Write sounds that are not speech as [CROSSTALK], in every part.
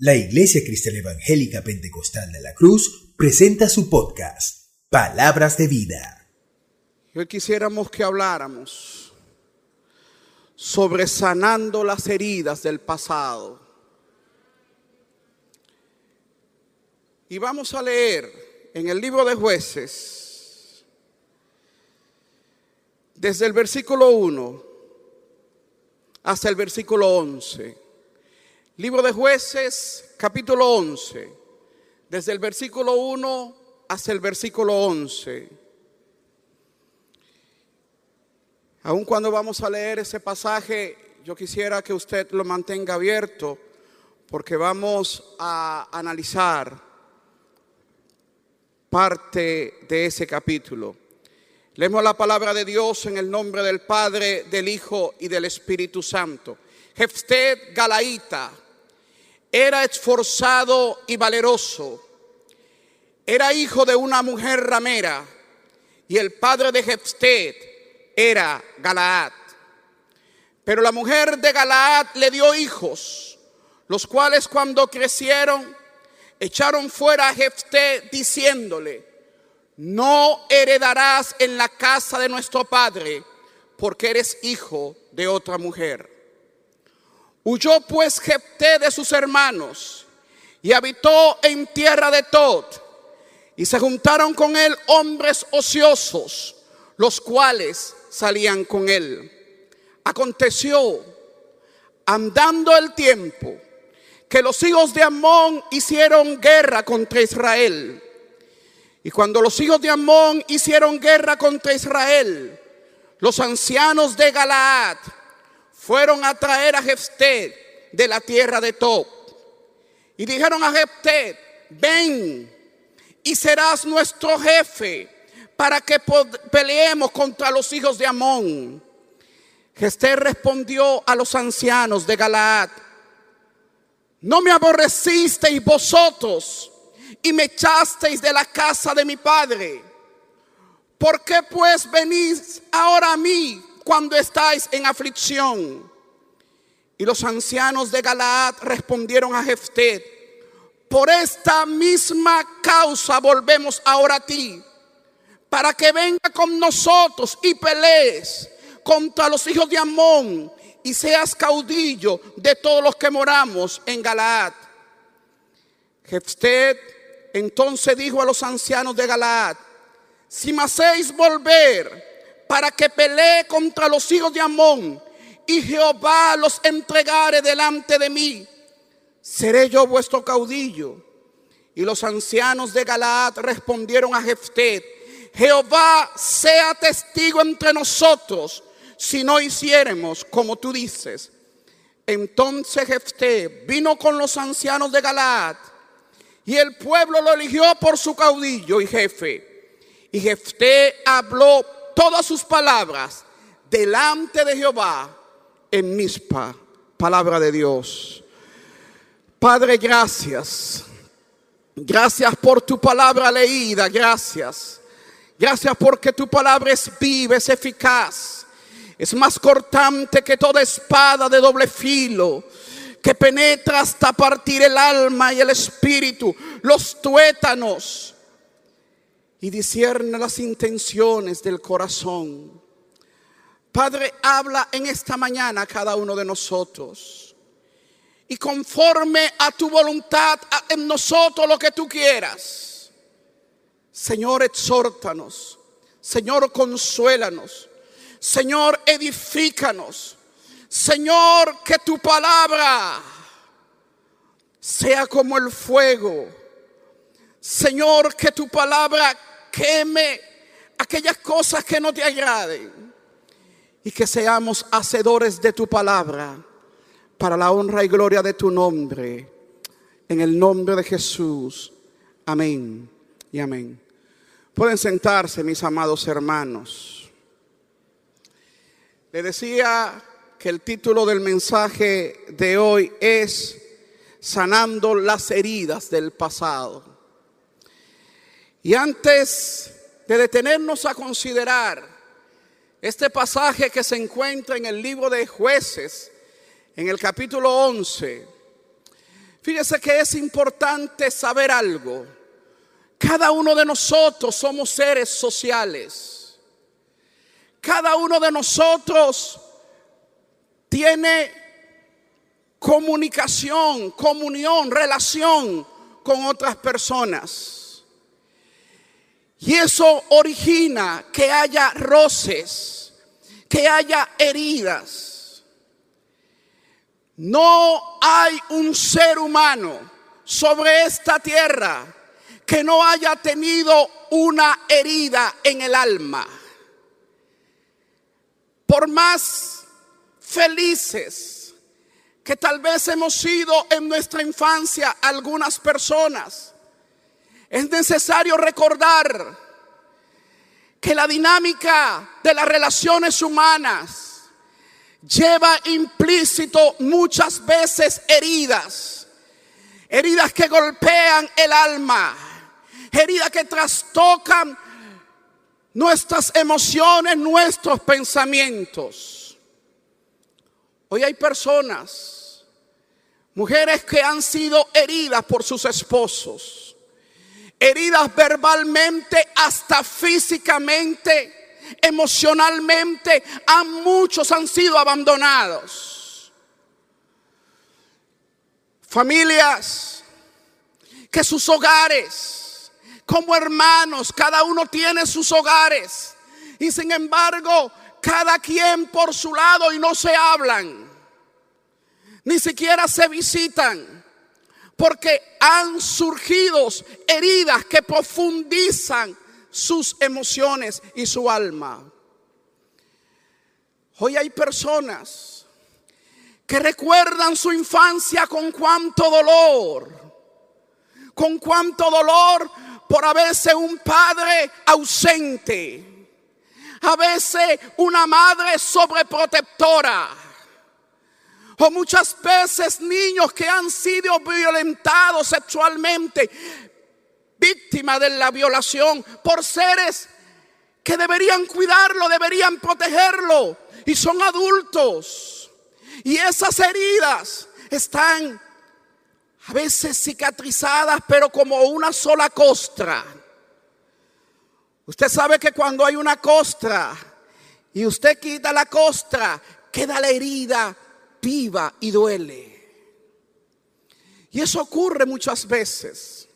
La Iglesia Cristiana Evangélica Pentecostal de la Cruz presenta su podcast, Palabras de Vida. Hoy quisiéramos que habláramos sobre sanando las heridas del pasado. Y vamos a leer en el libro de jueces, desde el versículo 1 hasta el versículo 11. Libro de jueces, capítulo 11, desde el versículo 1 hasta el versículo 11. Aun cuando vamos a leer ese pasaje, yo quisiera que usted lo mantenga abierto porque vamos a analizar parte de ese capítulo. Leemos la palabra de Dios en el nombre del Padre, del Hijo y del Espíritu Santo. Jefted Galaíta era esforzado y valeroso. Era hijo de una mujer ramera y el padre de Jefted era Galaad. Pero la mujer de Galaad le dio hijos, los cuales cuando crecieron echaron fuera a Jefté diciéndole, no heredarás en la casa de nuestro padre, porque eres hijo de otra mujer. Huyó pues Jefté de sus hermanos y habitó en tierra de Tod. Y se juntaron con él hombres ociosos, los cuales salían con él. Aconteció, andando el tiempo, que los hijos de Amón hicieron guerra contra Israel. Y cuando los hijos de Amón hicieron guerra contra Israel, los ancianos de Galaad fueron a traer a Jefté de la tierra de Tob. Y dijeron a Jefté, ven y serás nuestro jefe para que peleemos contra los hijos de Amón. Jefté respondió a los ancianos de Galaad, no me aborrecisteis vosotros y me echasteis de la casa de mi padre. ¿Por qué pues venís ahora a mí cuando estáis en aflicción? Y los ancianos de Galaad respondieron a Jefté, por esta misma causa volvemos ahora a ti, para que venga con nosotros y pelees contra los hijos de Amón y seas caudillo de todos los que moramos en Galaad. Jefté entonces dijo a los ancianos de Galaad, si me hacéis volver para que pelee contra los hijos de Amón y Jehová los entregare delante de mí, seré yo vuestro caudillo. Y los ancianos de Galaad respondieron a Jefté, Jehová sea testigo entre nosotros si no hiciéramos como tú dices. Entonces Jefté vino con los ancianos de Galaad y el pueblo lo eligió por su caudillo y jefe. Y Jefté habló todas sus palabras delante de Jehová en Mispa, palabra de Dios. Padre, gracias. Gracias por tu palabra leída, gracias. Gracias porque tu palabra es viva, es eficaz es más cortante que toda espada de doble filo, que penetra hasta partir el alma y el espíritu, los tuétanos, y discierne las intenciones del corazón. Padre, habla en esta mañana a cada uno de nosotros. Y conforme a tu voluntad en nosotros lo que tú quieras. Señor, exhórtanos. Señor, consuélanos. Señor, edifícanos. Señor, que tu palabra sea como el fuego. Señor, que tu palabra queme aquellas cosas que no te agraden. Y que seamos hacedores de tu palabra para la honra y gloria de tu nombre. En el nombre de Jesús. Amén y amén. Pueden sentarse, mis amados hermanos. Le decía que el título del mensaje de hoy es Sanando las heridas del pasado. Y antes de detenernos a considerar este pasaje que se encuentra en el libro de jueces, en el capítulo 11, Fíjese que es importante saber algo. Cada uno de nosotros somos seres sociales. Cada uno de nosotros tiene comunicación, comunión, relación con otras personas. Y eso origina que haya roces, que haya heridas. No hay un ser humano sobre esta tierra que no haya tenido una herida en el alma. Por más felices que tal vez hemos sido en nuestra infancia algunas personas, es necesario recordar que la dinámica de las relaciones humanas lleva implícito muchas veces heridas, heridas que golpean el alma heridas que trastocan nuestras emociones, nuestros pensamientos. Hoy hay personas, mujeres que han sido heridas por sus esposos, heridas verbalmente, hasta físicamente, emocionalmente, a muchos han sido abandonados. Familias que sus hogares como hermanos, cada uno tiene sus hogares. Y sin embargo, cada quien por su lado y no se hablan. Ni siquiera se visitan. Porque han surgido heridas que profundizan sus emociones y su alma. Hoy hay personas que recuerdan su infancia con cuánto dolor, con cuánto dolor por a veces un padre ausente, a veces una madre sobreprotectora, o muchas veces niños que han sido violentados sexualmente, víctimas de la violación por seres que deberían cuidarlo, deberían protegerlo, y son adultos. Y esas heridas están a veces cicatrizadas, pero como una sola costra. Usted sabe que cuando hay una costra y usted quita la costra, queda la herida viva y duele. Y eso ocurre muchas veces.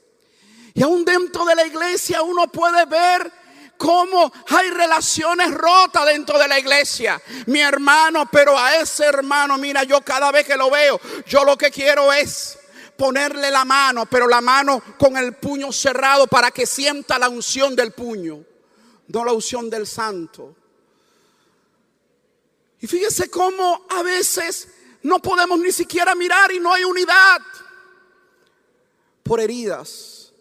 Y aún dentro de la iglesia uno puede ver cómo hay relaciones rotas dentro de la iglesia. Mi hermano, pero a ese hermano, mira, yo cada vez que lo veo, yo lo que quiero es ponerle la mano, pero la mano con el puño cerrado para que sienta la unción del puño, no la unción del santo. Y fíjese cómo a veces no podemos ni siquiera mirar y no hay unidad por heridas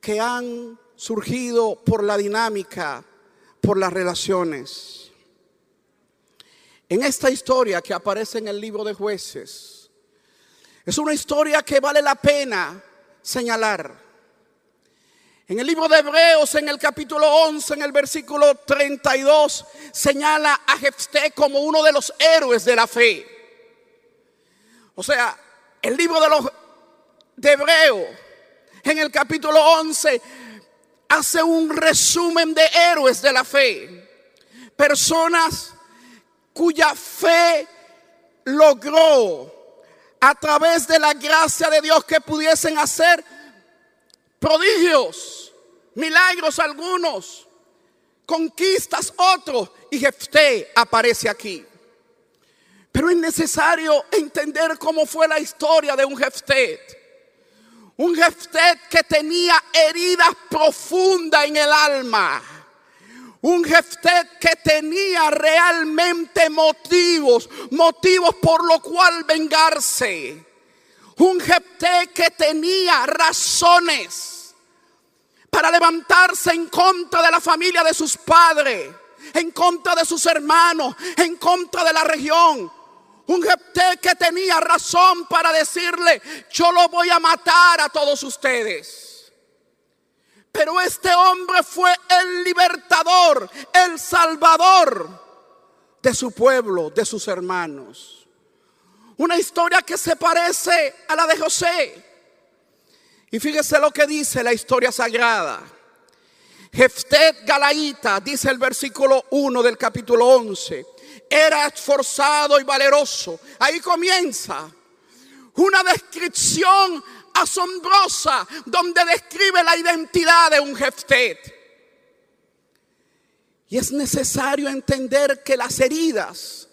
que han surgido por la dinámica, por las relaciones. En esta historia que aparece en el libro de jueces, es una historia que vale la pena señalar. En el libro de Hebreos, en el capítulo 11, en el versículo 32, señala a Jefté como uno de los héroes de la fe. O sea, el libro de los de Hebreo, en el capítulo 11, hace un resumen de héroes de la fe. Personas cuya fe logró a través de la gracia de Dios que pudiesen hacer prodigios, milagros algunos, conquistas otros, y Jefté aparece aquí. Pero es necesario entender cómo fue la historia de un Jefté. Un Jefté que tenía heridas profundas en el alma un Jeftet que tenía realmente motivos, motivos por lo cual vengarse. Un Jeftet que tenía razones para levantarse en contra de la familia de sus padres, en contra de sus hermanos, en contra de la región. Un Jefté que tenía razón para decirle, yo lo voy a matar a todos ustedes. Pero este hombre fue el libertador, el salvador de su pueblo, de sus hermanos. Una historia que se parece a la de José. Y fíjese lo que dice la historia sagrada. Jeftet Galaíta, dice el versículo 1 del capítulo 11, era esforzado y valeroso. Ahí comienza una descripción asombrosa donde describe la identidad de un Jeftet. Y es necesario entender que las heridas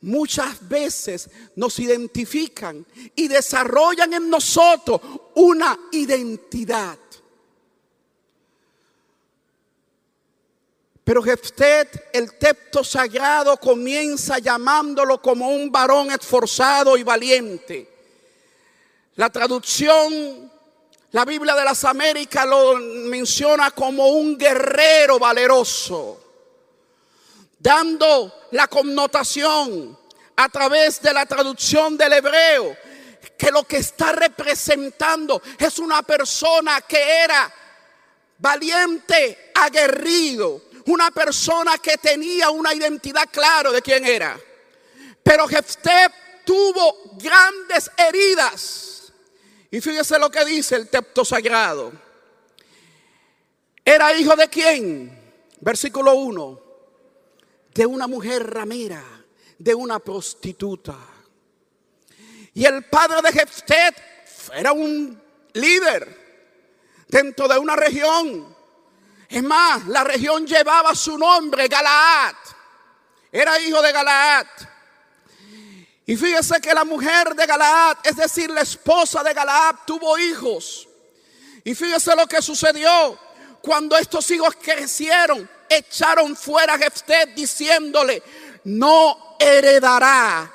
muchas veces nos identifican y desarrollan en nosotros una identidad. Pero Jeftet, el texto sagrado, comienza llamándolo como un varón esforzado y valiente. La traducción, la Biblia de las Américas lo menciona como un guerrero valeroso, dando la connotación a través de la traducción del hebreo que lo que está representando es una persona que era valiente, aguerrido, una persona que tenía una identidad clara de quién era. Pero Jefté tuvo grandes heridas. Y fíjese lo que dice el texto sagrado. ¿Era hijo de quién? Versículo 1. De una mujer ramera, de una prostituta. Y el padre de Jefté era un líder dentro de una región es más, la región llevaba su nombre, Galaad. Era hijo de Galaad. Y fíjese que la mujer de Galaad, es decir, la esposa de Galaad, tuvo hijos. Y fíjese lo que sucedió cuando estos hijos crecieron, echaron fuera a Jefté diciéndole, no heredará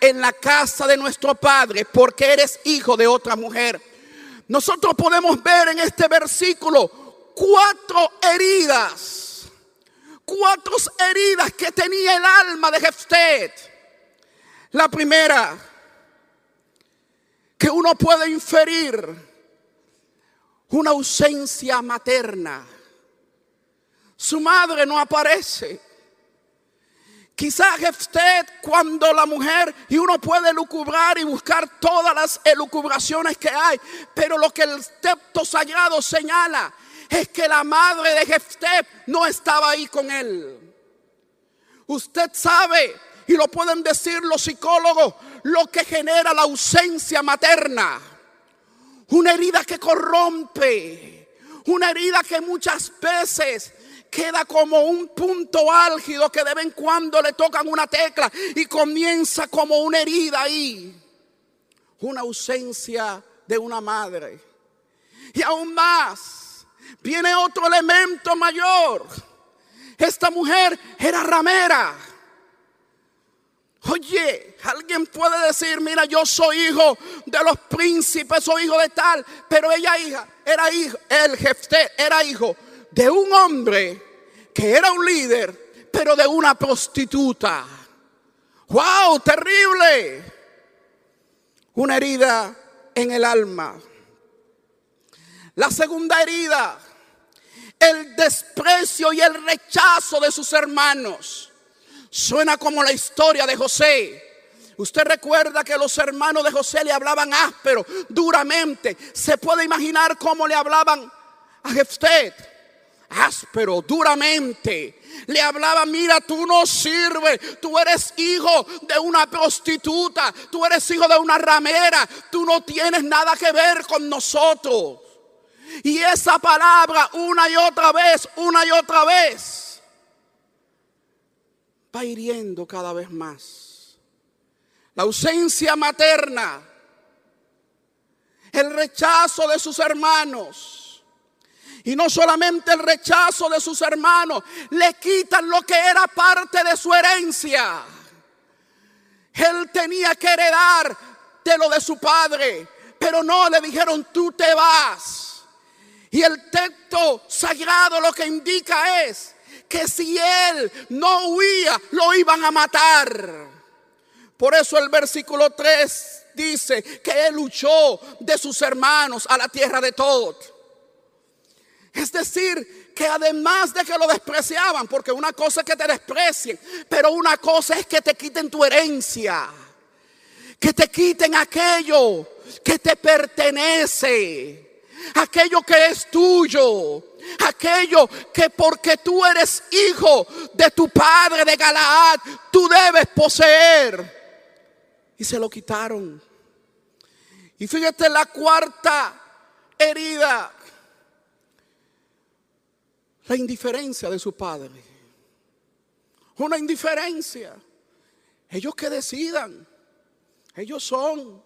en la casa de nuestro padre porque eres hijo de otra mujer. Nosotros podemos ver en este versículo cuatro heridas, cuatro heridas que tenía el alma de Jeftet. La primera, que uno puede inferir una ausencia materna. Su madre no aparece. Quizás Jeftet cuando la mujer, y uno puede lucubrar y buscar todas las elucubraciones que hay, pero lo que el texto sagrado señala es que la madre de Jefté no estaba ahí con él. Usted sabe, y lo pueden decir los psicólogos, lo que genera la ausencia materna. Una herida que corrompe, una herida que muchas veces queda como un punto álgido que de vez en cuando le tocan una tecla y comienza como una herida ahí. Una ausencia de una madre. Y aún más, viene otro elemento mayor. Esta mujer era ramera. Oye, alguien puede decir, mira, yo soy hijo de los príncipes, soy hijo de tal, pero ella hija, era hijo, el jefe era hijo de un hombre que era un líder, pero de una prostituta. ¡Wow! Terrible. Una herida en el alma. La segunda herida el desprecio y el rechazo de sus hermanos. Suena como la historia de José. Usted recuerda que los hermanos de José le hablaban áspero, duramente. Se puede imaginar cómo le hablaban a Jefté. Áspero, duramente. Le hablaban, mira, tú no sirves. Tú eres hijo de una prostituta. Tú eres hijo de una ramera. Tú no tienes nada que ver con nosotros. Y esa palabra una y otra vez, una y otra vez, va hiriendo cada vez más. La ausencia materna, el rechazo de sus hermanos. Y no solamente el rechazo de sus hermanos, le quitan lo que era parte de su herencia. Él tenía que heredar de lo de su padre, pero no le dijeron, tú te vas. Y el texto sagrado lo que indica es que si él no huía, lo iban a matar. Por eso el versículo 3 dice que él luchó de sus hermanos a la tierra de Tod. Es decir, que además de que lo despreciaban, porque una cosa es que te desprecien, pero una cosa es que te quiten tu herencia. Que te quiten aquello que te pertenece, aquello que es tuyo, aquello que porque tú eres hijo de tu padre de Galaad, tú debes poseer. Y se lo quitaron. Y fíjate la cuarta herida, la indiferencia de su padre. Una indiferencia. Ellos que decidan. Ellos son.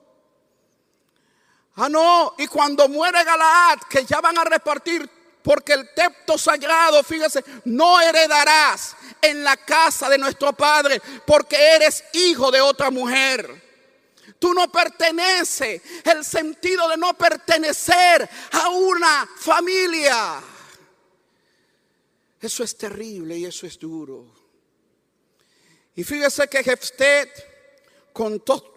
Ah, no. Y cuando muere Galaad, que ya van a repartir, porque el tepto sagrado, fíjese, no heredarás en la casa de nuestro padre, porque eres hijo de otra mujer. Tú no perteneces, el sentido de no pertenecer a una familia. Eso es terrible y eso es duro. Y fíjese que Jeftet con todo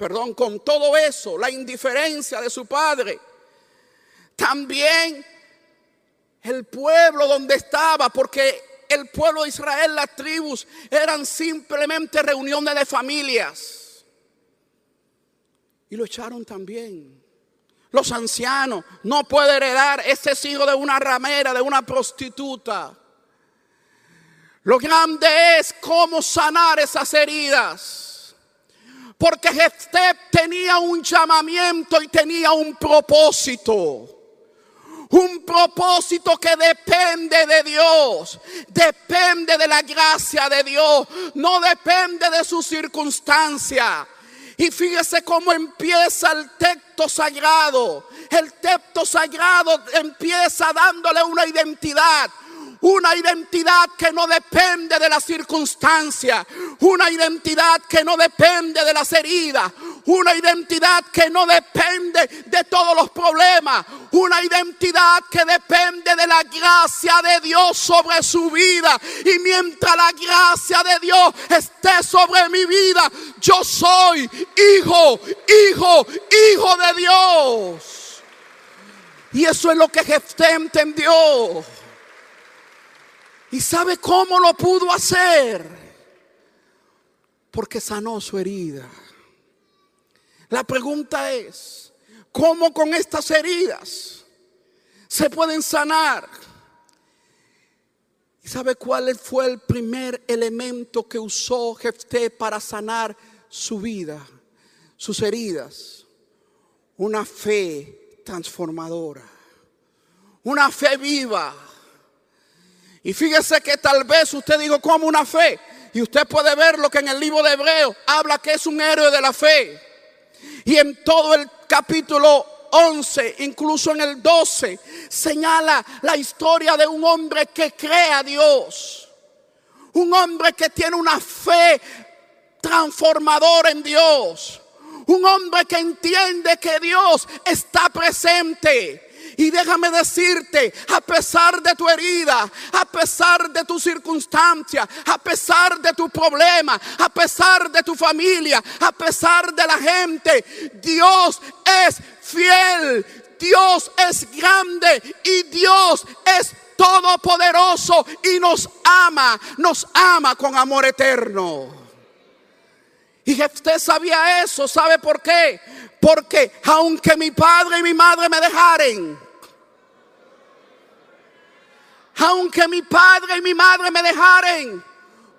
perdón, con todo eso, la indiferencia de su padre, también el pueblo donde estaba, porque el pueblo de Israel, las tribus, eran simplemente reuniones de familias. Y lo echaron también. Los ancianos no puede heredar, ese es hijo de una ramera, de una prostituta. Lo grande es cómo sanar esas heridas. Porque Jefté tenía un llamamiento y tenía un propósito. Un propósito que depende de Dios, depende de la gracia de Dios, no depende de su circunstancia. Y fíjese cómo empieza el texto sagrado. El texto sagrado empieza dándole una identidad una identidad que no depende de la circunstancia, una identidad que no depende de las heridas, una identidad que no depende de todos los problemas, una identidad que depende de la gracia de Dios sobre su vida. Y mientras la gracia de Dios esté sobre mi vida, yo soy hijo, hijo, hijo de Dios. Y eso es lo que Jefté entendió. ¿Y sabe cómo lo pudo hacer? Porque sanó su herida. La pregunta es, ¿cómo con estas heridas se pueden sanar? ¿Y sabe cuál fue el primer elemento que usó Jefté para sanar su vida, sus heridas? Una fe transformadora, una fe viva y fíjese que tal vez usted dijo como una fe. Y usted puede ver lo que en el libro de Hebreo habla que es un héroe de la fe. Y en todo el capítulo 11, incluso en el 12, señala la historia de un hombre que cree a Dios. Un hombre que tiene una fe transformadora en Dios. Un hombre que entiende que Dios está presente y déjame decirte, a pesar de tu herida, a pesar de tu circunstancia, a pesar de tu problema, a pesar de tu familia, a pesar de la gente, Dios es fiel, Dios es grande y Dios es todopoderoso y nos ama, nos ama con amor eterno. Y usted sabía eso, ¿sabe por qué? Porque aunque mi padre y mi madre me dejaren, aunque mi padre y mi madre me dejaren,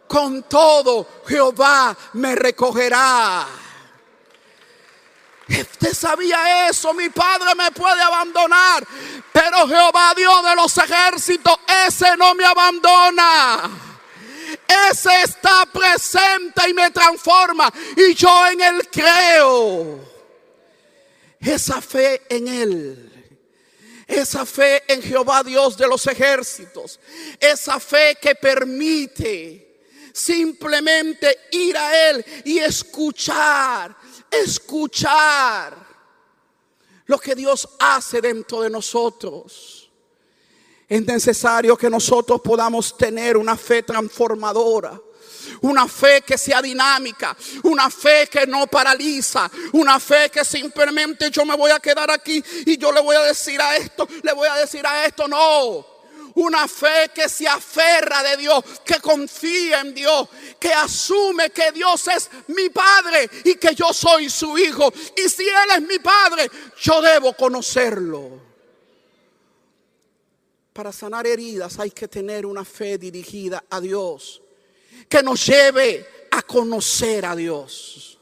con todo Jehová me recogerá. Usted sabía eso, mi padre me puede abandonar, pero Jehová Dios de los ejércitos, ese no me abandona. Ese está presente y me transforma y yo en él creo. Esa fe en él esa fe en Jehová Dios de los ejércitos. Esa fe que permite simplemente ir a Él y escuchar, escuchar lo que Dios hace dentro de nosotros. Es necesario que nosotros podamos tener una fe transformadora una fe que sea dinámica, una fe que no paraliza, una fe que simplemente yo me voy a quedar aquí y yo le voy a decir a esto, le voy a decir a esto, no. Una fe que se aferra de Dios, que confía en Dios, que asume que Dios es mi Padre y que yo soy su Hijo. Y si Él es mi Padre, yo debo conocerlo. Para sanar heridas hay que tener una fe dirigida a Dios, que nos lleve a conocer a Dios.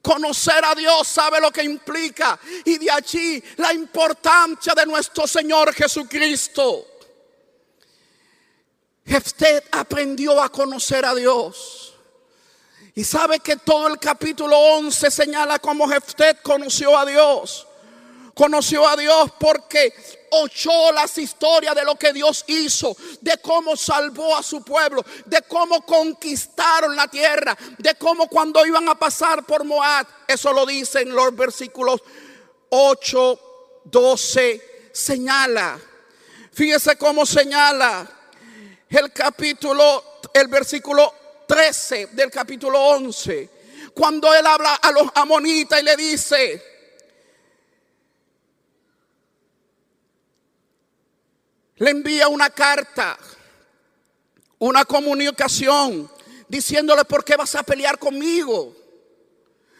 Conocer a Dios sabe lo que implica y de allí la importancia de nuestro Señor Jesucristo. Usted aprendió a conocer a Dios. Y sabe que todo el capítulo 11 señala cómo Jeftet conoció a Dios. Conoció a Dios porque oyó las historias de lo que Dios hizo, de cómo salvó a su pueblo, de cómo conquistaron la tierra, de cómo cuando iban a pasar por Moab, eso lo dice en los versículos 8, 12, señala. Fíjese cómo señala el capítulo, el versículo 13 del capítulo 11, cuando él habla a los amonitas y le dice, le envía una carta, una comunicación, diciéndole, ¿por qué vas a pelear conmigo?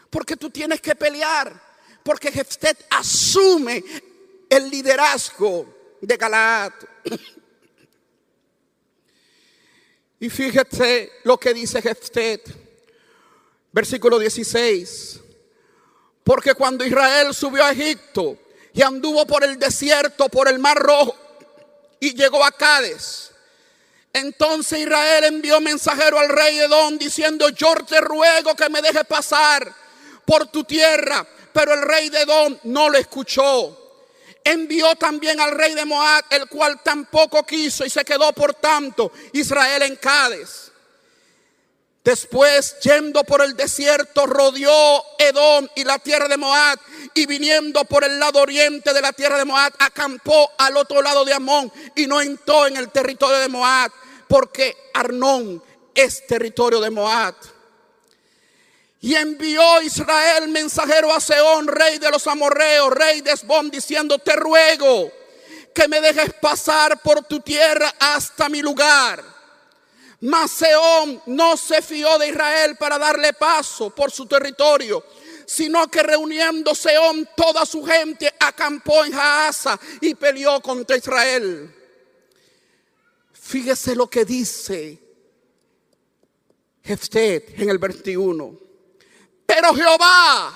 Porque tú tienes que pelear, porque Jeftet asume el liderazgo de Galaad. [CLEARS THROAT] Y fíjate lo que dice Jeftet, versículo 16. Porque cuando Israel subió a Egipto y anduvo por el desierto, por el mar rojo, y llegó a Cádiz. Entonces Israel envió mensajero al rey Edom diciendo, yo te ruego que me dejes pasar por tu tierra. Pero el rey de Edom no lo escuchó. Envió también al rey de Moab, el cual tampoco quiso y se quedó por tanto Israel en Cádiz. Después, yendo por el desierto, rodeó Edom y la tierra de Moab. Y viniendo por el lado oriente de la tierra de Moab, acampó al otro lado de Amón y no entró en el territorio de Moab, porque Arnón es territorio de Moab. Y envió Israel mensajero a Seón, rey de los amorreos, rey de Esbón, diciendo, te ruego que me dejes pasar por tu tierra hasta mi lugar. Mas Seón no se fió de Israel para darle paso por su territorio, sino que reuniendo Seón toda su gente acampó en Jaasa y peleó contra Israel. Fíjese lo que dice Jeftet en el 21. Pero Jehová,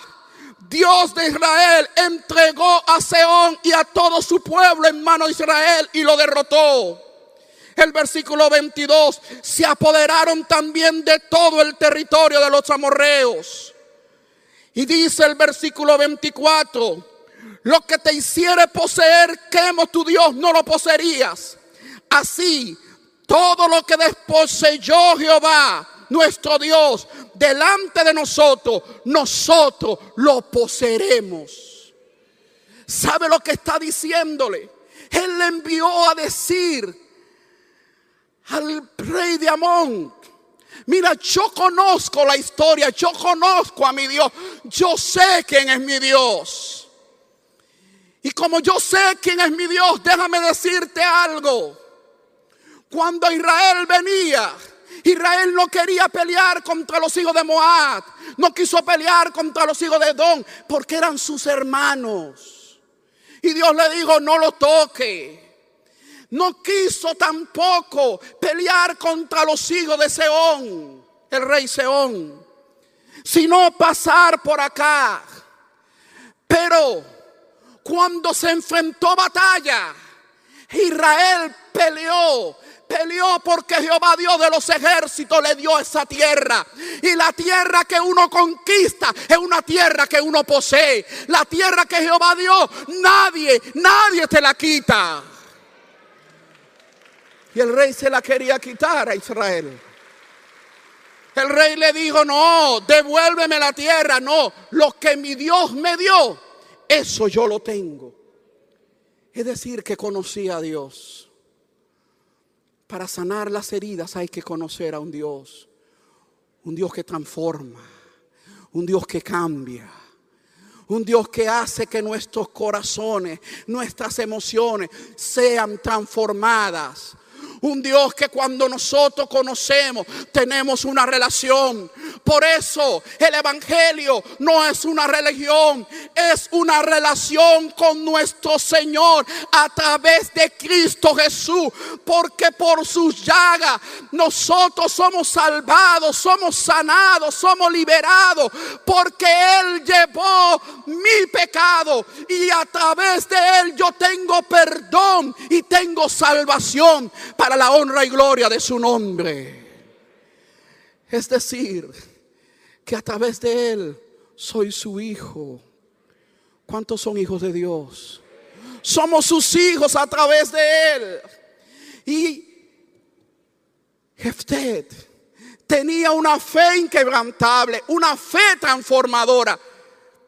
Dios de Israel, entregó a Seón y a todo su pueblo en mano de Israel y lo derrotó. El versículo 22, se apoderaron también de todo el territorio de los amorreos. Y dice el versículo 24, lo que te hiciere poseer, quemo tu Dios, no lo poseerías. Así, todo lo que desposeyó Jehová, nuestro Dios, delante de nosotros, nosotros lo poseeremos. ¿Sabe lo que está diciéndole? Él le envió a decir al rey de Amón. Mira, yo conozco la historia, yo conozco a mi Dios, yo sé quién es mi Dios. Y como yo sé quién es mi Dios, déjame decirte algo. Cuando Israel venía, Israel no quería pelear contra los hijos de Moab, no quiso pelear contra los hijos de Edom, porque eran sus hermanos. Y Dios le dijo, no lo toque no quiso tampoco pelear contra los hijos de Seón, el rey Seón, sino pasar por acá. Pero cuando se enfrentó batalla, Israel peleó peleó porque Jehová Dios de los ejércitos le dio esa tierra. Y la tierra que uno conquista es una tierra que uno posee. La tierra que Jehová dio, nadie, nadie te la quita. Y el rey se la quería quitar a Israel. El rey le dijo, no, devuélveme la tierra, no, lo que mi Dios me dio, eso yo lo tengo. Es decir, que conocía a Dios. Para sanar las heridas hay que conocer a un Dios, un Dios que transforma, un Dios que cambia, Un Dios que hace que nuestros corazones, nuestras emociones sean transformadas un Dios que cuando nosotros conocemos tenemos una relación. Por eso el Evangelio no es una religión, es una relación con nuestro Señor a través de Cristo Jesús. Porque por sus llagas nosotros somos salvados, somos sanados, somos liberados. Porque Él llevó mi pecado y a través de Él yo tengo perdón y tengo salvación para la honra y gloria de su nombre. Es decir, que a través de Él soy su hijo. ¿Cuántos son hijos de Dios? Somos sus hijos a través de Él. Y Jeftet tenía una fe inquebrantable, una fe transformadora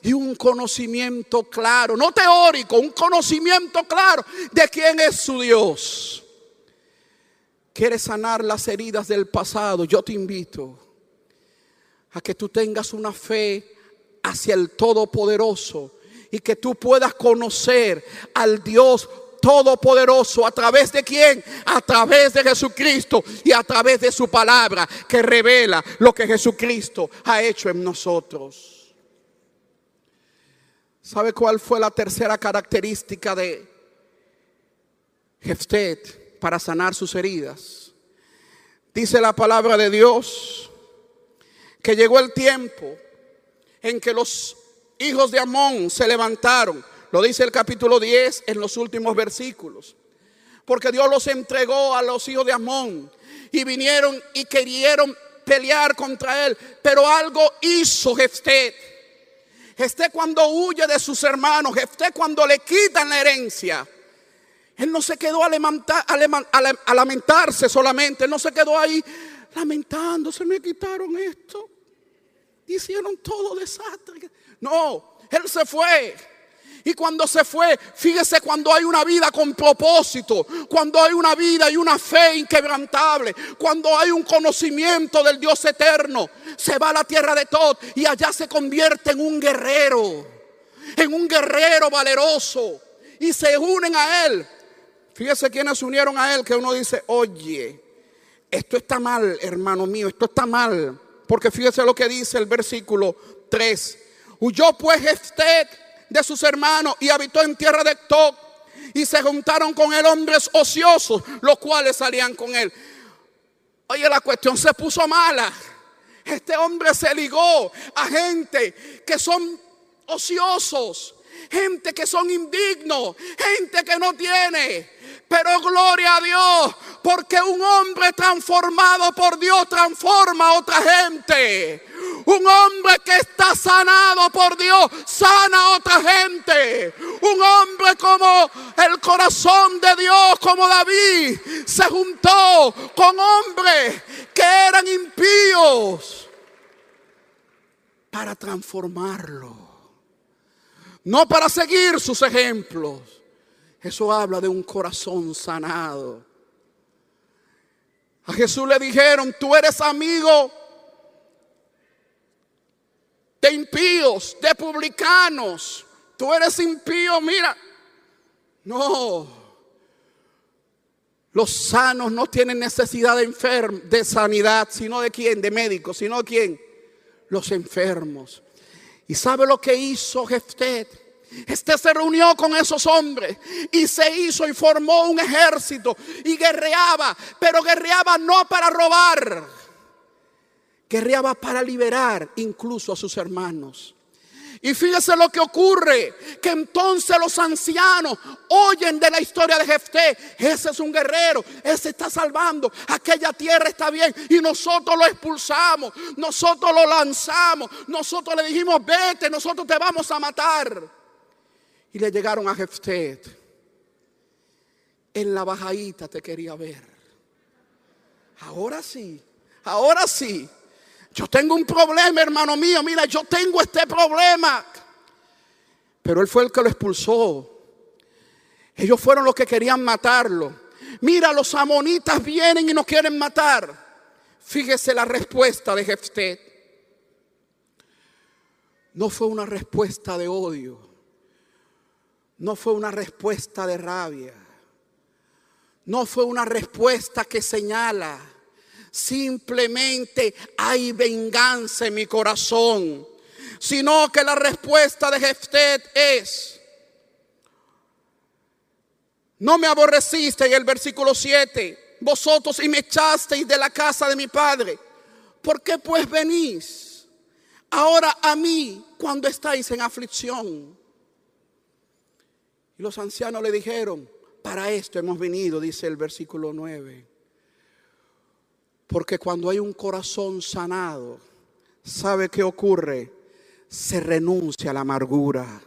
y un conocimiento claro, no teórico, un conocimiento claro de quién es su Dios quieres sanar las heridas del pasado, yo te invito a que tú tengas una fe hacia el Todopoderoso y que tú puedas conocer al Dios Todopoderoso. ¿A través de quién? A través de Jesucristo y a través de su palabra que revela lo que Jesucristo ha hecho en nosotros. ¿Sabe cuál fue la tercera característica de Jeftet? para sanar sus heridas. Dice la palabra de Dios que llegó el tiempo en que los hijos de Amón se levantaron. Lo dice el capítulo 10 en los últimos versículos. Porque Dios los entregó a los hijos de Amón y vinieron y querían pelear contra él. Pero algo hizo Jefté. Jefté cuando huye de sus hermanos, Jefté cuando le quitan la herencia. Él no se quedó a, lamentarse solamente. Él no se quedó ahí lamentándose. Me quitaron esto. Hicieron todo desastre. No, él se fue. Y cuando se fue, fíjese cuando hay una vida con propósito, cuando hay una vida y una fe inquebrantable, cuando hay un conocimiento del Dios eterno, se va a la tierra de todo y allá se convierte en un guerrero, en un guerrero valeroso y se unen a él Fíjese quienes se unieron a él, que uno dice, oye, esto está mal, hermano mío, esto está mal. Porque fíjese lo que dice el versículo 3. Huyó pues Jeftet de sus hermanos y habitó en tierra de Toc. Y se juntaron con él hombres ociosos, los cuales salían con él. Oye, la cuestión se puso mala. Este hombre se ligó a gente que son ociosos, gente que son indignos, gente que no tiene. Pero gloria a Dios, porque un hombre transformado por Dios transforma a otra gente. Un hombre que está sanado por Dios sana a otra gente. Un hombre como el corazón de Dios, como David, se juntó con hombres que eran impíos para transformarlo. No para seguir sus ejemplos eso habla de un corazón sanado. A Jesús le dijeron, tú eres amigo de impíos, de publicanos. Tú eres impío, mira. No. Los sanos no tienen necesidad de, de sanidad, sino de quién, de médicos, sino de quién, los enfermos. ¿Y sabe lo que hizo Jeftet? Este se reunió con esos hombres y se hizo y formó un ejército y guerreaba, pero guerreaba no para robar, guerreaba para liberar incluso a sus hermanos. Y fíjese lo que ocurre, que entonces los ancianos oyen de la historia de Jefté. Ese es un guerrero, ese está salvando, aquella tierra está bien. Y nosotros lo expulsamos, nosotros lo lanzamos, nosotros le dijimos, vete, nosotros te vamos a matar y le llegaron a Jeftet. En la bajadita te quería ver. Ahora sí, ahora sí. Yo tengo un problema, hermano mío. Mira, yo tengo este problema. Pero él fue el que lo expulsó. Ellos fueron los que querían matarlo. Mira, los amonitas vienen y nos quieren matar. Fíjese la respuesta de Jeftet. no fue una respuesta de odio, no fue una respuesta de rabia, no fue una respuesta que señala, simplemente hay venganza en mi corazón, sino que la respuesta de Jeftet es, no me aborreciste en el versículo 7, vosotros y me echasteis de la casa de mi padre. ¿Por qué pues venís ahora a mí cuando estáis en aflicción? Y los ancianos le dijeron, para esto hemos venido, dice el versículo 9. Porque cuando hay un corazón sanado, ¿sabe qué ocurre? Se renuncia a la amargura,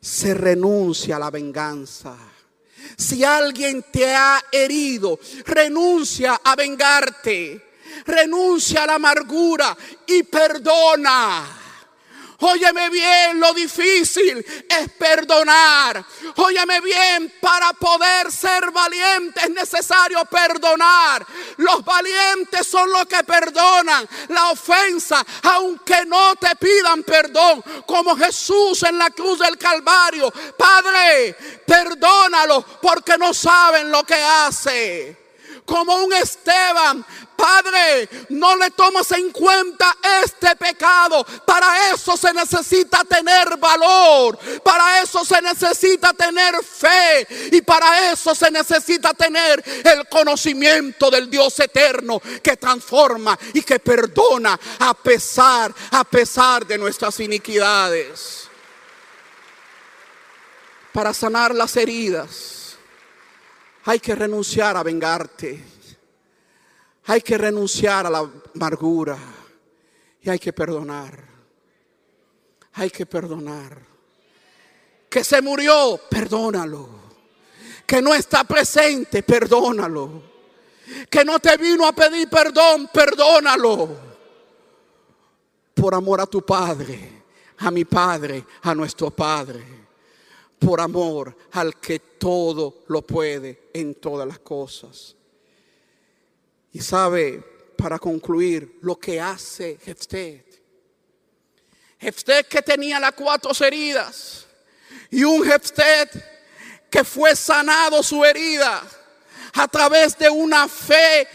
se renuncia a la venganza. Si alguien te ha herido, renuncia a vengarte renuncia a la amargura y perdona. Óyeme bien, lo difícil es perdonar. Óyeme bien, para poder ser valiente es necesario perdonar. Los valientes son los que perdonan la ofensa, aunque no te pidan perdón, como Jesús en la cruz del Calvario. Padre, perdónalo porque no saben lo que hace como un Esteban. Padre, no le tomas en cuenta este pecado. Para eso se necesita tener valor. Para eso se necesita tener fe. Y para eso se necesita tener el conocimiento del Dios eterno que transforma y que perdona a pesar, a pesar de nuestras iniquidades. Para sanar las heridas hay que renunciar a vengarte. Hay que renunciar a la amargura. Y hay que perdonar. Hay que perdonar. Que se murió, perdónalo. Que no está presente, perdónalo. Que no te vino a pedir perdón, perdónalo. Por amor a tu Padre, a mi Padre, a nuestro Padre por amor al que todo lo puede en todas las cosas. Y sabe, para concluir, lo que hace Jeftet. Jeftet que tenía las cuatro heridas y un Jeftet que fue sanado su herida a través de una fe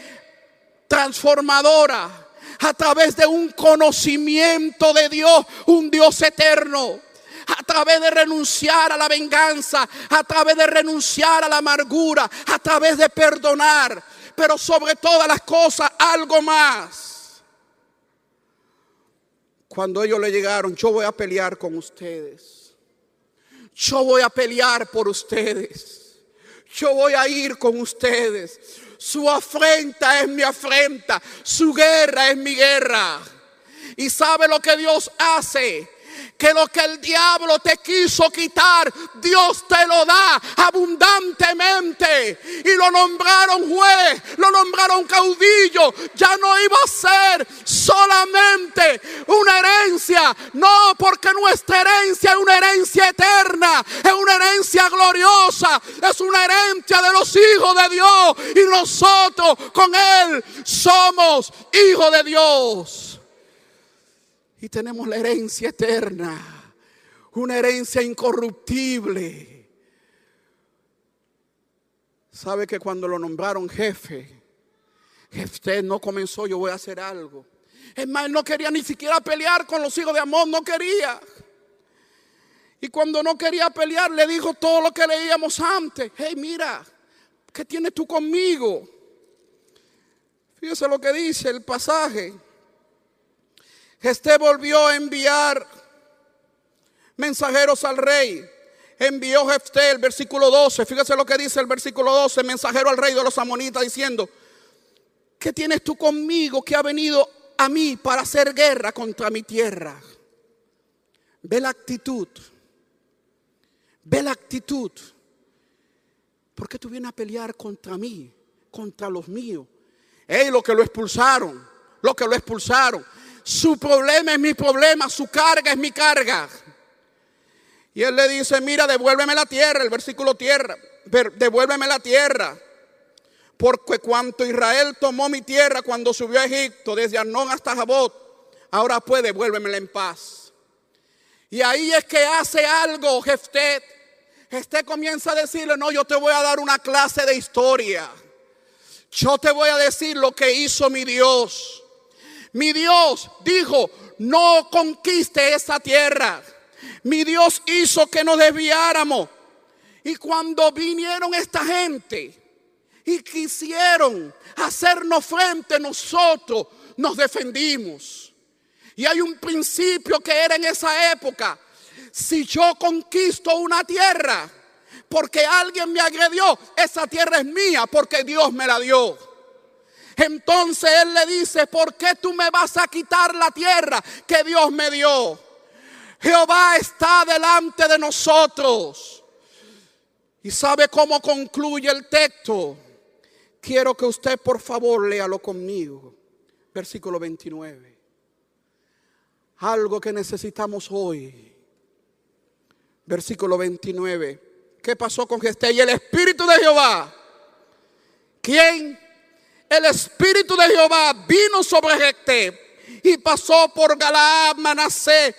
transformadora, a través de un conocimiento de Dios, un Dios eterno a través de renunciar a la venganza, a través de renunciar a la amargura, a través de perdonar, pero sobre todas las cosas algo más. Cuando ellos le llegaron, yo voy a pelear con ustedes. Yo voy a pelear por ustedes. Yo voy a ir con ustedes. Su afrenta es mi afrenta. Su guerra es mi guerra. Y sabe lo que Dios hace que lo que el diablo te quiso quitar, Dios te lo da abundantemente. Y lo nombraron juez, lo nombraron caudillo. Ya no iba a ser solamente una herencia. No, porque nuestra herencia es una herencia eterna, es una herencia gloriosa, es una herencia de los hijos de Dios. Y nosotros con Él somos hijos de Dios y tenemos la herencia eterna, una herencia incorruptible. Sabe que cuando lo nombraron jefe, usted no comenzó, yo voy a hacer algo. Es más, él no quería ni siquiera pelear con los hijos de Amón, no quería. Y cuando no quería pelear, le dijo todo lo que leíamos antes. Hey, mira, ¿qué tienes tú conmigo? Fíjese lo que dice el pasaje. Este volvió a enviar mensajeros al rey. Envió Jefté el versículo 12. Fíjese lo que dice el versículo 12. Mensajero al rey de los amonitas diciendo, ¿qué tienes tú conmigo que ha venido a mí para hacer guerra contra mi tierra? Ve la actitud. Ve la actitud. ¿Por qué tú vienes a pelear contra mí? Contra los míos. Ey, lo que lo expulsaron. Lo que lo expulsaron. Su problema es mi problema, su carga es mi carga. Y él le dice, mira, devuélveme la tierra, el versículo tierra, devuélveme la tierra. Porque cuanto Israel tomó mi tierra cuando subió a Egipto, desde Arnón hasta Jabot, ahora pues devuélvemela en paz. Y ahí es que hace algo Jeftet. Jeftet comienza a decirle, no, yo te voy a dar una clase de historia. Yo te voy a decir lo que hizo mi Dios. Mi Dios dijo, no conquiste esa tierra. Mi Dios hizo que nos desviáramos. Y cuando vinieron esta gente y quisieron hacernos frente, nosotros nos defendimos. Y hay un principio que era en esa época. Si yo conquisto una tierra porque alguien me agredió, esa tierra es mía porque Dios me la dio. Entonces él le dice, ¿por qué tú me vas a quitar la tierra que Dios me dio? Jehová está delante de nosotros. ¿Y sabe cómo concluye el texto? Quiero que usted por favor léalo conmigo. Versículo 29. Algo que necesitamos hoy. Versículo 29. ¿Qué pasó con Gesté? Y el Espíritu de Jehová. ¿Quién? El Espíritu de Jehová vino sobre Gesté y pasó por Galaad, Manasé.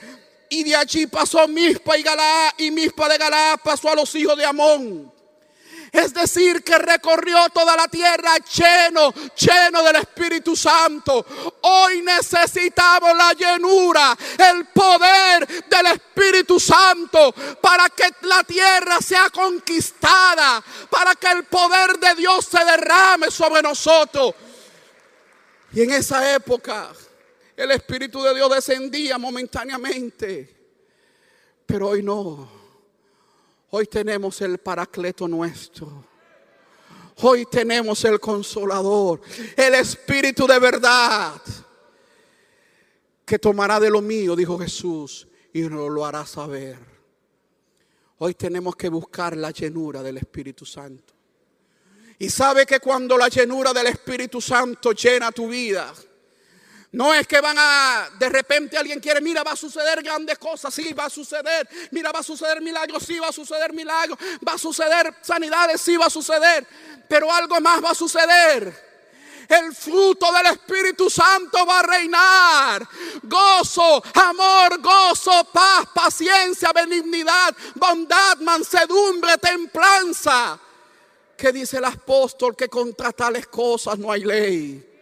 Y de allí pasó Mispa y Galaad. Y Mispa de Galaad pasó a los hijos de Amón. Es decir, que recorrió toda la tierra lleno, lleno del Espíritu Santo. Hoy necesitamos la llenura, el poder del Espíritu Santo para que la tierra sea conquistada, para que el poder de Dios se derrame sobre nosotros. Y en esa época el Espíritu de Dios descendía momentáneamente, pero hoy no. Hoy tenemos el paracleto nuestro. Hoy tenemos el consolador, el Espíritu de verdad, que tomará de lo mío, dijo Jesús, y nos lo hará saber. Hoy tenemos que buscar la llenura del Espíritu Santo. Y sabe que cuando la llenura del Espíritu Santo llena tu vida, no es que van a, de repente alguien quiere, mira, va a suceder grandes cosas, sí, va a suceder, mira, va a suceder milagros, sí, va a suceder milagros, va a suceder sanidades, sí, va a suceder, pero algo más va a suceder. El fruto del Espíritu Santo va a reinar. Gozo, amor, gozo, paz, paciencia, benignidad, bondad, mansedumbre, templanza. ¿Qué dice el apóstol? Que contra tales cosas no hay ley.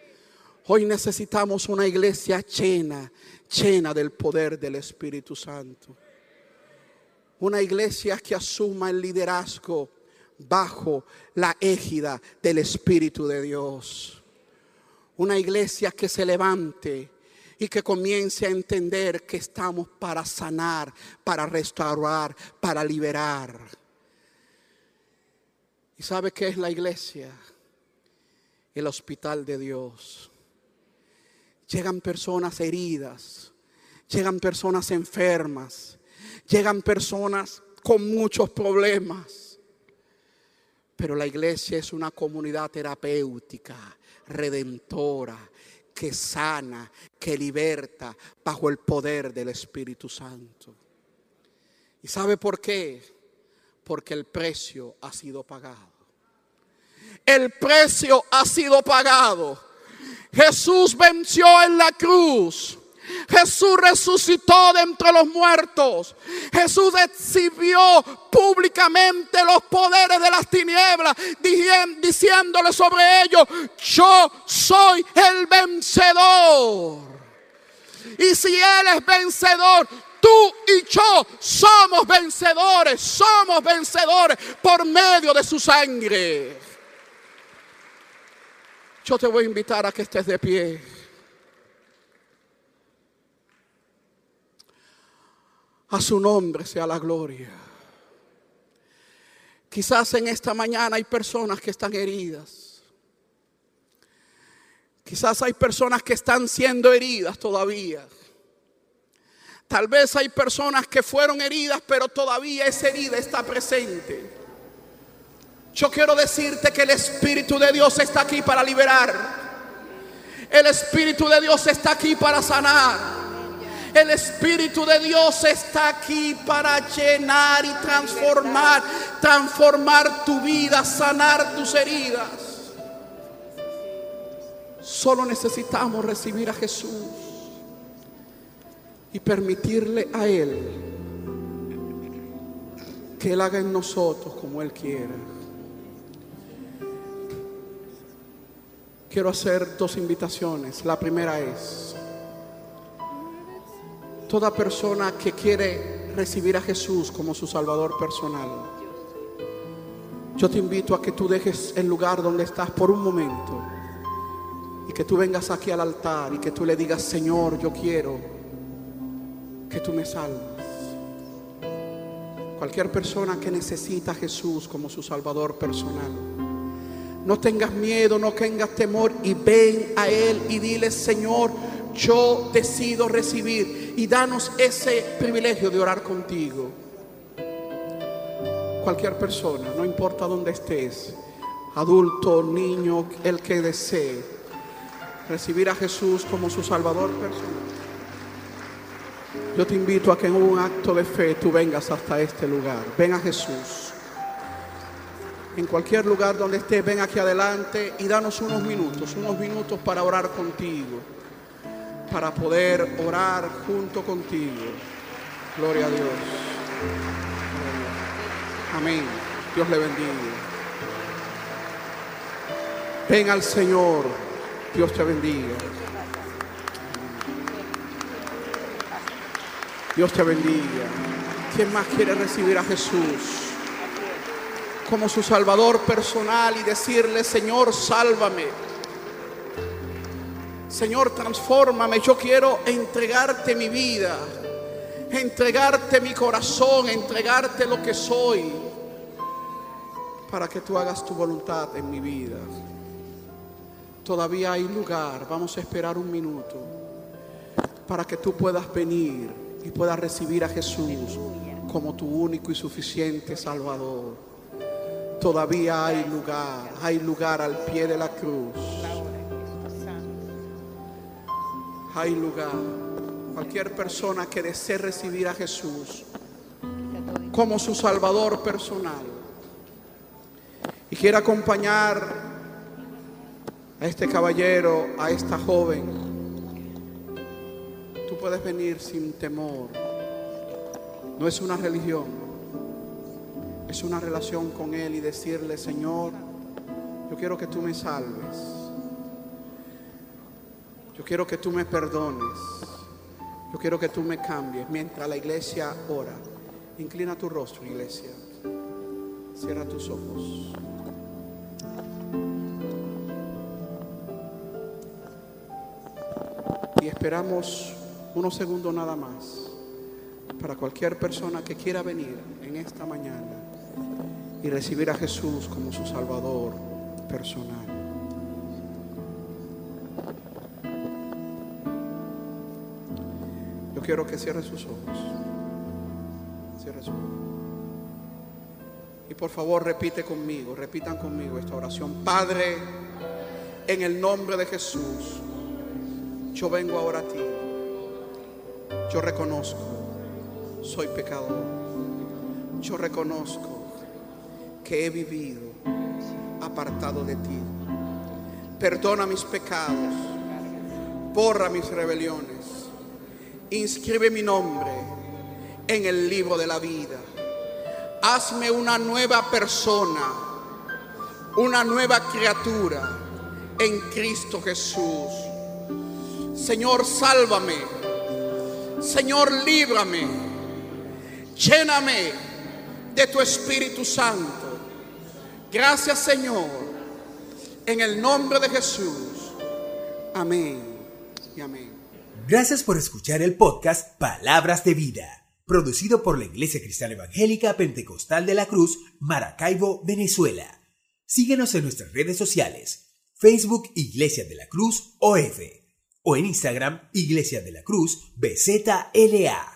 Hoy necesitamos una iglesia llena, llena del poder del Espíritu Santo. Una iglesia que asuma el liderazgo bajo la égida del Espíritu de Dios. Una iglesia que se levante y que comience a entender que estamos para sanar, para restaurar, para liberar. ¿Y sabe qué es la iglesia? El hospital de Dios. Llegan personas heridas, llegan personas enfermas, llegan personas con muchos problemas. Pero la iglesia es una comunidad terapéutica, redentora, que sana, que liberta bajo el poder del Espíritu Santo. ¿Y sabe por qué? Porque el precio ha sido pagado. El precio ha sido pagado. Jesús venció en la cruz. Jesús resucitó de entre los muertos. Jesús exhibió públicamente los poderes de las tinieblas, diciéndole sobre ellos, yo soy el vencedor. Y si Él es vencedor, tú y yo somos vencedores, somos vencedores por medio de su sangre. Yo te voy a invitar a que estés de pie. A su nombre sea la gloria. Quizás en esta mañana hay personas que están heridas. Quizás hay personas que están siendo heridas todavía. Tal vez hay personas que fueron heridas, pero todavía esa herida está presente. Yo quiero decirte que el Espíritu de Dios está aquí para liberar. El Espíritu de Dios está aquí para sanar. El Espíritu de Dios está aquí para llenar y transformar, transformar tu vida, sanar tus heridas. Solo necesitamos recibir a Jesús y permitirle a Él que Él haga en nosotros como Él quiera. Quiero hacer dos invitaciones. La primera es, toda persona que quiere recibir a Jesús como su Salvador personal, yo te invito a que tú dejes el lugar donde estás por un momento y que tú vengas aquí al altar y que tú le digas, Señor, yo quiero que tú me salves. Cualquier persona que necesita a Jesús como su Salvador personal. No tengas miedo, no tengas temor y ven a Él y dile, Señor, yo decido recibir y danos ese privilegio de orar contigo. Cualquier persona, no importa dónde estés, adulto, niño, el que desee recibir a Jesús como su Salvador personal. Yo te invito a que en un acto de fe tú vengas hasta este lugar. Ven a Jesús. En cualquier lugar donde estés, ven aquí adelante y danos unos minutos, unos minutos para orar contigo, para poder orar junto contigo. Gloria a Dios. Amén. Dios le bendiga. Ven al Señor. Dios te bendiga. Dios te bendiga. ¿Quién más quiere recibir a Jesús como su Salvador personal y decirle, Señor, sálvame? Señor, transfórmame. Yo quiero entregarte mi vida, entregarte mi corazón, entregarte lo que soy, para que tú hagas tu voluntad en mi vida. Todavía hay lugar, vamos a esperar un minuto, para que tú puedas venir y puedas recibir a Jesús como tu único y suficiente Salvador. Todavía hay lugar, hay lugar al pie de la cruz. Hay lugar. Cualquier persona que desee recibir a Jesús como su Salvador personal y quiera acompañar a este caballero, a esta joven, tú puedes venir sin temor. No es una religión, es una relación con Él y decirle, Señor, yo quiero que tú me salves. Yo quiero que tú me perdones. Yo quiero que tú me cambies mientras la iglesia ora. Inclina tu rostro, iglesia. Cierra tus ojos. Y esperamos unos segundos nada más para cualquier persona que quiera venir en esta mañana y recibir a Jesús como su Salvador personal. Yo quiero que cierre sus ojos. Cierre sus ojos. Y por favor repite conmigo, repitan conmigo esta oración. Padre, en el nombre de Jesús, yo vengo ahora a ti. Yo reconozco, soy pecador. Yo reconozco que he vivido apartado de ti. Perdona mis pecados, borra mis rebeliones, inscribe mi nombre en el libro de la vida. Hazme una nueva persona, una nueva criatura en Cristo Jesús. Señor, sálvame. Señor, líbrame. Lléname de tu Espíritu Santo. Gracias, Señor. En el nombre de Jesús. Amén y amén. Gracias por escuchar el podcast Palabras de Vida, producido por la Iglesia Cristiana Evangélica Pentecostal de la Cruz, Maracaibo, Venezuela. Síguenos en nuestras redes sociales, Facebook Iglesia de la Cruz OF o en Instagram Iglesia de la Cruz BZLA.